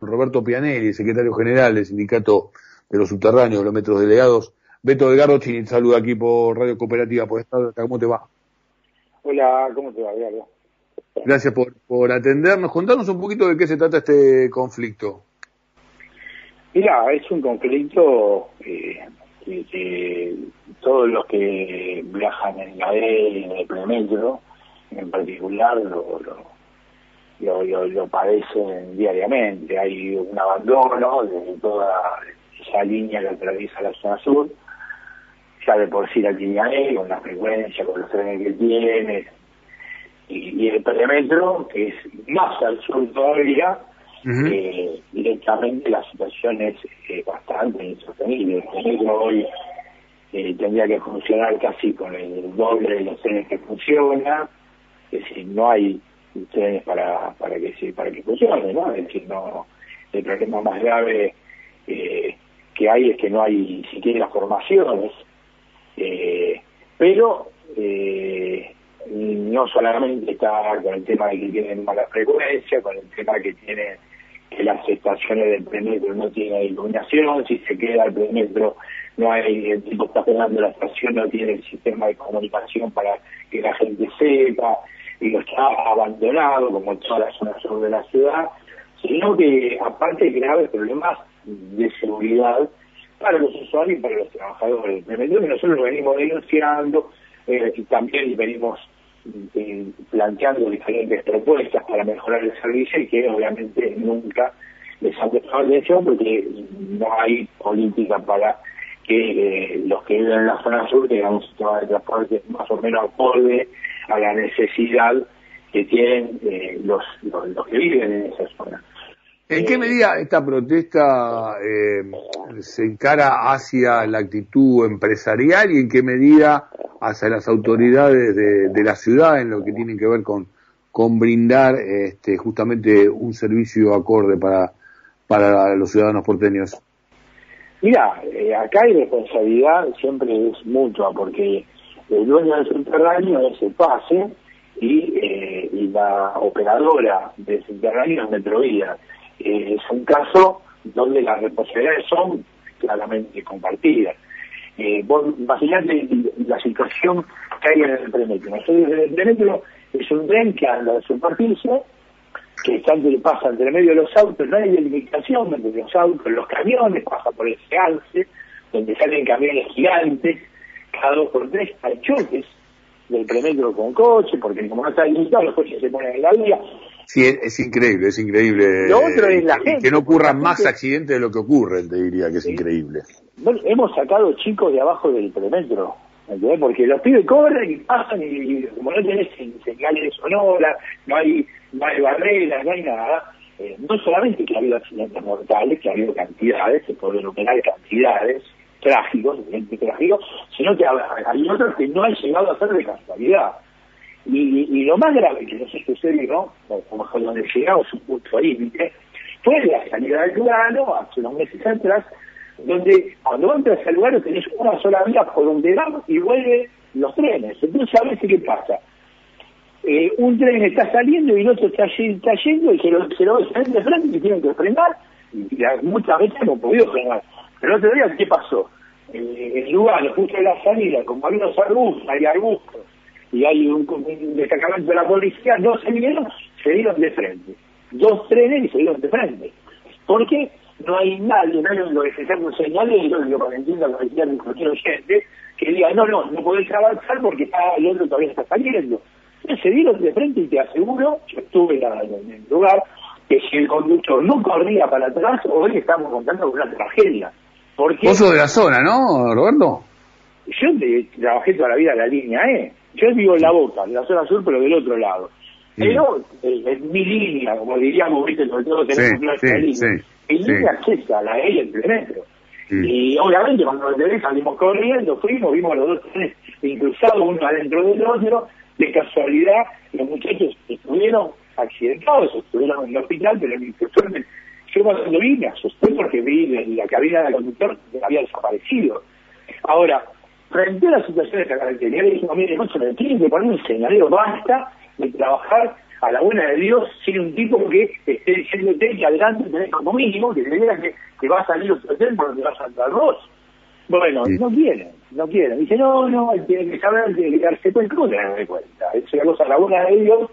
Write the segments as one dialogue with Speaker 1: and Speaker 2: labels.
Speaker 1: Roberto Pianelli, secretario general del Sindicato de los Subterráneos, los Metros Delegados. Beto Delgado Chini, saluda aquí por Radio Cooperativa, por Estado. ¿Cómo te va?
Speaker 2: Hola, ¿cómo te va, Diario?
Speaker 1: Gracias por, por atendernos. Contanos un poquito de qué se trata este conflicto.
Speaker 2: Mira, es un conflicto eh, que, todos los que viajan en la E en el premetro, en particular, lo, lo, lo, lo, padecen diariamente. Hay un abandono de toda esa línea que atraviesa la zona sur, ya de por sí la línea E, con la frecuencia, con los trenes que tiene, y, el perímetro, que es más al sur todavía, eh, directamente la situación es eh, bastante insostenible. El perímetro hoy eh, tendría que funcionar casi con el doble de los trenes que funciona, es decir, no hay trenes para para que para que funcione, ¿no? Es decir, no el problema más grave eh, que hay es que no hay siquiera formaciones, eh, pero eh, no solamente está con el tema de que tienen mala frecuencia, con el tema que tiene que las estaciones del premetro no tienen iluminación, si se queda el premetro no hay, el tipo está pegando la estación, no tiene el sistema de comunicación para que la gente sepa, y lo está abandonado como en toda la zona sur de la ciudad, sino que aparte graves problemas de seguridad para los usuarios y para los trabajadores. Me que nosotros venimos denunciando eh, y también venimos eh, planteando diferentes propuestas para mejorar el servicio y que obviamente nunca les han prestado atención porque no hay política para que eh, los que viven en la zona sur tengan un sistema de más o menos acorde a la necesidad que tienen eh, los, los, que viven en esa zona.
Speaker 1: ¿En qué medida esta protesta eh, se encara hacia la actitud empresarial y en qué medida hacia las autoridades de, la ciudad en lo que tiene que ver con, con brindar este, justamente un servicio acorde para, para los ciudadanos porteños?
Speaker 2: Mira, eh, acá hay responsabilidad siempre es mutua porque el dueño del subterráneo es el pase y, eh, la operadora del subterráneo es Metrovía eh, es un caso donde las responsabilidades son claramente compartidas. Eh, vos imaginate la situación que hay en el premetro. El premetro es un tren que anda de superficie, que está, pasa entre medio de los autos, no hay delimitación entre los autos, los camiones, pasa por ese alce, donde salen camiones gigantes, cada dos por tres hay choques del premetro con coche, porque como no está delimitado, los coches se ponen en la vía,
Speaker 1: Sí, es, increíble, es increíble.
Speaker 2: Lo otro es la gente.
Speaker 1: Que no ocurran más accidentes de lo que ocurren, te diría que es increíble.
Speaker 2: Bueno, hemos sacado chicos de abajo del premetro, ¿entendés? Porque los pibes corren y pasan y, como no tenés señales sonoras, no hay, no hay barreras, no hay nada. Eh, no solamente que ha habido accidentes mortales, que ha habido cantidades, se pueden operar cantidades trágicos, trágicos, sino que hay otros que no han llegado a ser de casualidad. Y, y, lo más grave que nos sucedió, como donde llegamos un punto límite, fue la salida del Lugano hace unos meses atrás, donde cuando entras al lugar tenés una sola vía por donde van y vuelven los trenes. Entonces a veces qué pasa. Eh, un tren está saliendo y el otro está, está yendo y se lo, se lo ven de frente y tienen que frenar y, muchas veces no han podido frenar. Pero el otro día, ¿qué pasó? Eh, el lugar, justo en la salida, como había unos arbustos, hay arbustos, y hay un, destacamento de la policía, no se vieron, se dieron de frente. Dos trenes y se dieron de frente. Porque no hay nadie, no hay lo que se llama un señalero, para que entienda lo que decía cualquier oyente, que diga, no, no, no podés avanzar porque está, el otro todavía está saliendo. Entonces se dieron de frente y te aseguro, yo estuve en el lugar, que si el conductor no corría para atrás, hoy estamos contando con una tragedia.
Speaker 1: Porque... Vos de la zona, ¿no, Roberto?
Speaker 2: Yo trabajé toda la vida en la línea E. Yo vivo en la boca, en la zona sur, pero del otro lado. Pero eh, en mi línea, como diríamos, ¿viste? sobre todo tenemos una línea. mi línea accesa a la E el metro. Y obviamente cuando nos salimos corriendo, fuimos, vimos los dos trenes incruzados, uno adentro del otro. De casualidad, los muchachos estuvieron accidentados, estuvieron en el hospital, pero el instructor yo cuando vi me asusté porque vi la cabina del conductor que había desaparecido. Ahora, frente a la situación de esta característica, le dijimos, mire, no se me tiene que poner un señalero, basta de trabajar a la buena de Dios sin un tipo que esté diciéndote que adelante tenés como mínimo, que te diga que, que va a salir otro por donde vas a entrar vos. Bueno, no quieren, no quieren. Dice, no, no, él tiene que saber, tiene que darse cuenta, ¿cómo te das cuenta? Es una cosa a la buena de Dios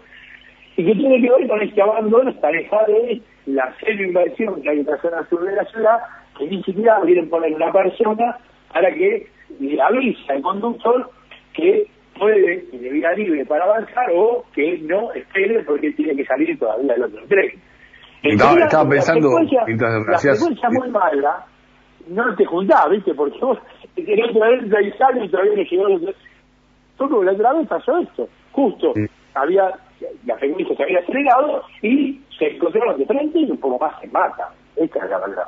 Speaker 2: y que tiene que ver con este abandono, esta deja de la serie inversión que hay en la zona sur de la ciudad, que ni siquiera quieren poner una persona para que le avise al conductor que puede de vía libre para avanzar o que no espere porque tiene que salir todavía el otro tren.
Speaker 1: Entonces, estaba pensando,
Speaker 2: la frecuencia muy mala, no te juntás, ¿viste? Porque vos querés otra vez revisar y todavía no llegó el otro. La otra vez pasó esto, justo. Había, la frecuencia se había acelerado y se encontraron de frente y un poco más se mata. Esta es la verdad.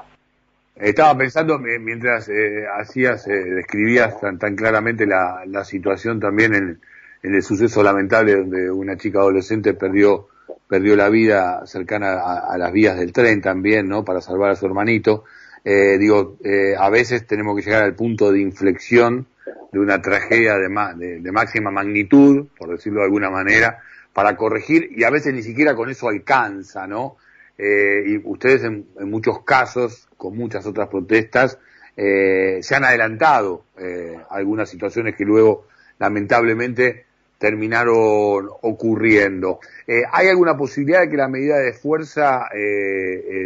Speaker 1: Estaba pensando mientras eh, hacías, eh, describías tan, tan claramente la, situación también en, el suceso lamentable donde una chica adolescente perdió perdió la vida cercana a, las vías del tren también, ¿no? Para salvar a su hermanito. Eh, digo, eh, a veces tenemos que llegar al punto de inflexión de una tragedia de, de, de, máxima magnitud, por decirlo de alguna manera, para corregir y a veces ni siquiera con eso alcanza, ¿no? Eh, y ustedes en, en, muchos casos, con muchas otras protestas, eh, se han adelantado eh, algunas situaciones que luego lamentablemente terminaron ocurriendo. ¿Hay alguna posibilidad de que la medida de fuerza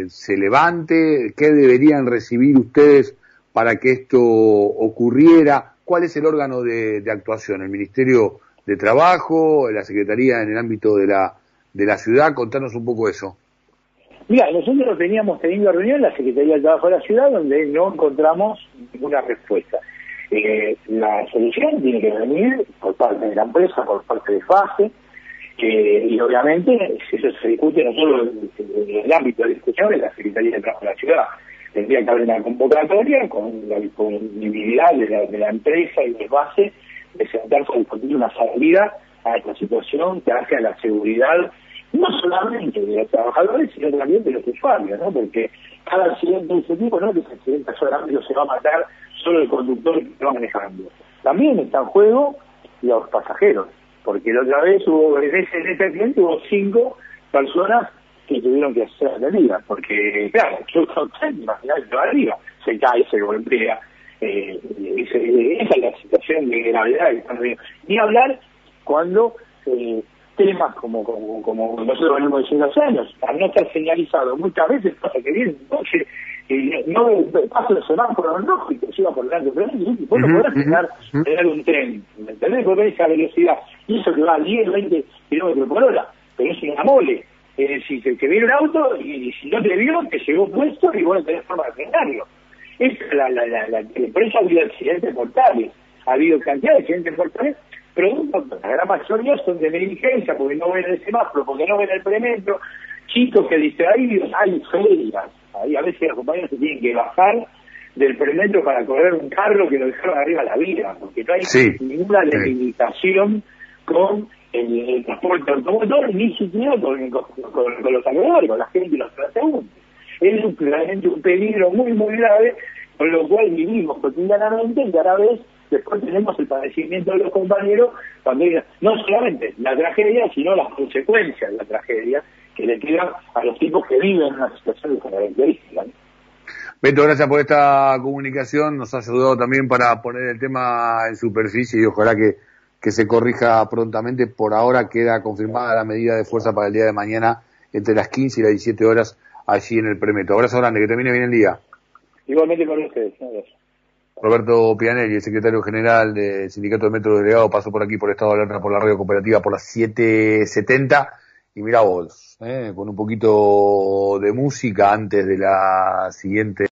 Speaker 1: se levante? ¿Qué deberían recibir ustedes para que esto ocurriera? ¿Cuál es el órgano de actuación? ¿El Ministerio de Trabajo? ¿La Secretaría en el ámbito de la, de la ciudad? Contanos un poco eso.
Speaker 2: Mira, nosotros veníamos teniendo reunión en la Secretaría del Trabajo de la Ciudad donde no encontramos ninguna respuesta. Eh, la solución tiene que venir por parte de la empresa, por parte de FASE, que, y obviamente eso se discute no solo en, el ámbito de discusión de la Secretaría del Trabajo de la Ciudad. Tendría que haber una convocatoria con la disponibilidad de la, de la empresa y de FASE de sentarse a una salida a esta situación que hace a la seguridad no solamente de los trabajadores, sino también de los usuarios, ¿no? Porque cada accidente de ese tipo no es que ese accidente solamente se va a matar solo el conductor que va manejando. También está en juego los pasajeros, porque la otra vez hubo, en ese, en ese accidente hubo cinco personas que tuvieron que ser atendidas, porque, claro, yo imaginar que va arriba, se cae, se golpea, eh, esa es la situación de gravedad que están viendo. Ni hablar cuando eh, temas como, como, como nosotros venimos diciendo hace años, al no estar señalizado, muchas veces pasa que viene y no pasa el semáforo y te lleva por delante y vos no podrás tener, tener un tren, ¿me entendés? Porque esa velocidad, y eso que va a 10, 20 kilómetros por hora, pero es una mole. Es decir, que, que viene un auto y, si no te vio, te llegó puesto y vos no tenés forma de frenarlo. Es la, la, la, la, por eso ha habido accidentes mortales, ha habido cantidad de accidentes mortales productos, la gran mayoría son de negligencia, porque no ven el semáforo, porque no ven el premetro, chicos que distraídos, hay ferias, ahí a veces los compañeros se tienen que bajar del premetro para correr un carro que lo dejaron arriba a la vía, porque no hay
Speaker 1: sí.
Speaker 2: ninguna limitación con el, el, transporte automotor, ni siquiera con, con, con, con los alrededores, con la gente y los transeúntes. Es un, realmente un peligro muy, muy grave, con lo cual vivimos cotidianamente y a la vez después tenemos el padecimiento de los compañeros cuando no solamente la tragedia, sino las consecuencias de la tragedia que le quedan a los tipos que viven en una situación de característica. ¿no?
Speaker 1: Beto, gracias por esta comunicación, nos ha ayudado también para poner el tema en superficie y ojalá que, que se corrija prontamente. Por ahora queda confirmada la medida de fuerza para el día de mañana entre las 15 y las 17 horas allí en el Premeto. Abrazo grande, que termine bien el día.
Speaker 2: Igualmente con ustedes. Gracias.
Speaker 1: Roberto Pianelli, el secretario general del Sindicato de Metro Delegado, pasó por aquí por Estado de Alerta por la radio cooperativa por las 7.70 y mira vos, eh, con un poquito de música antes de la siguiente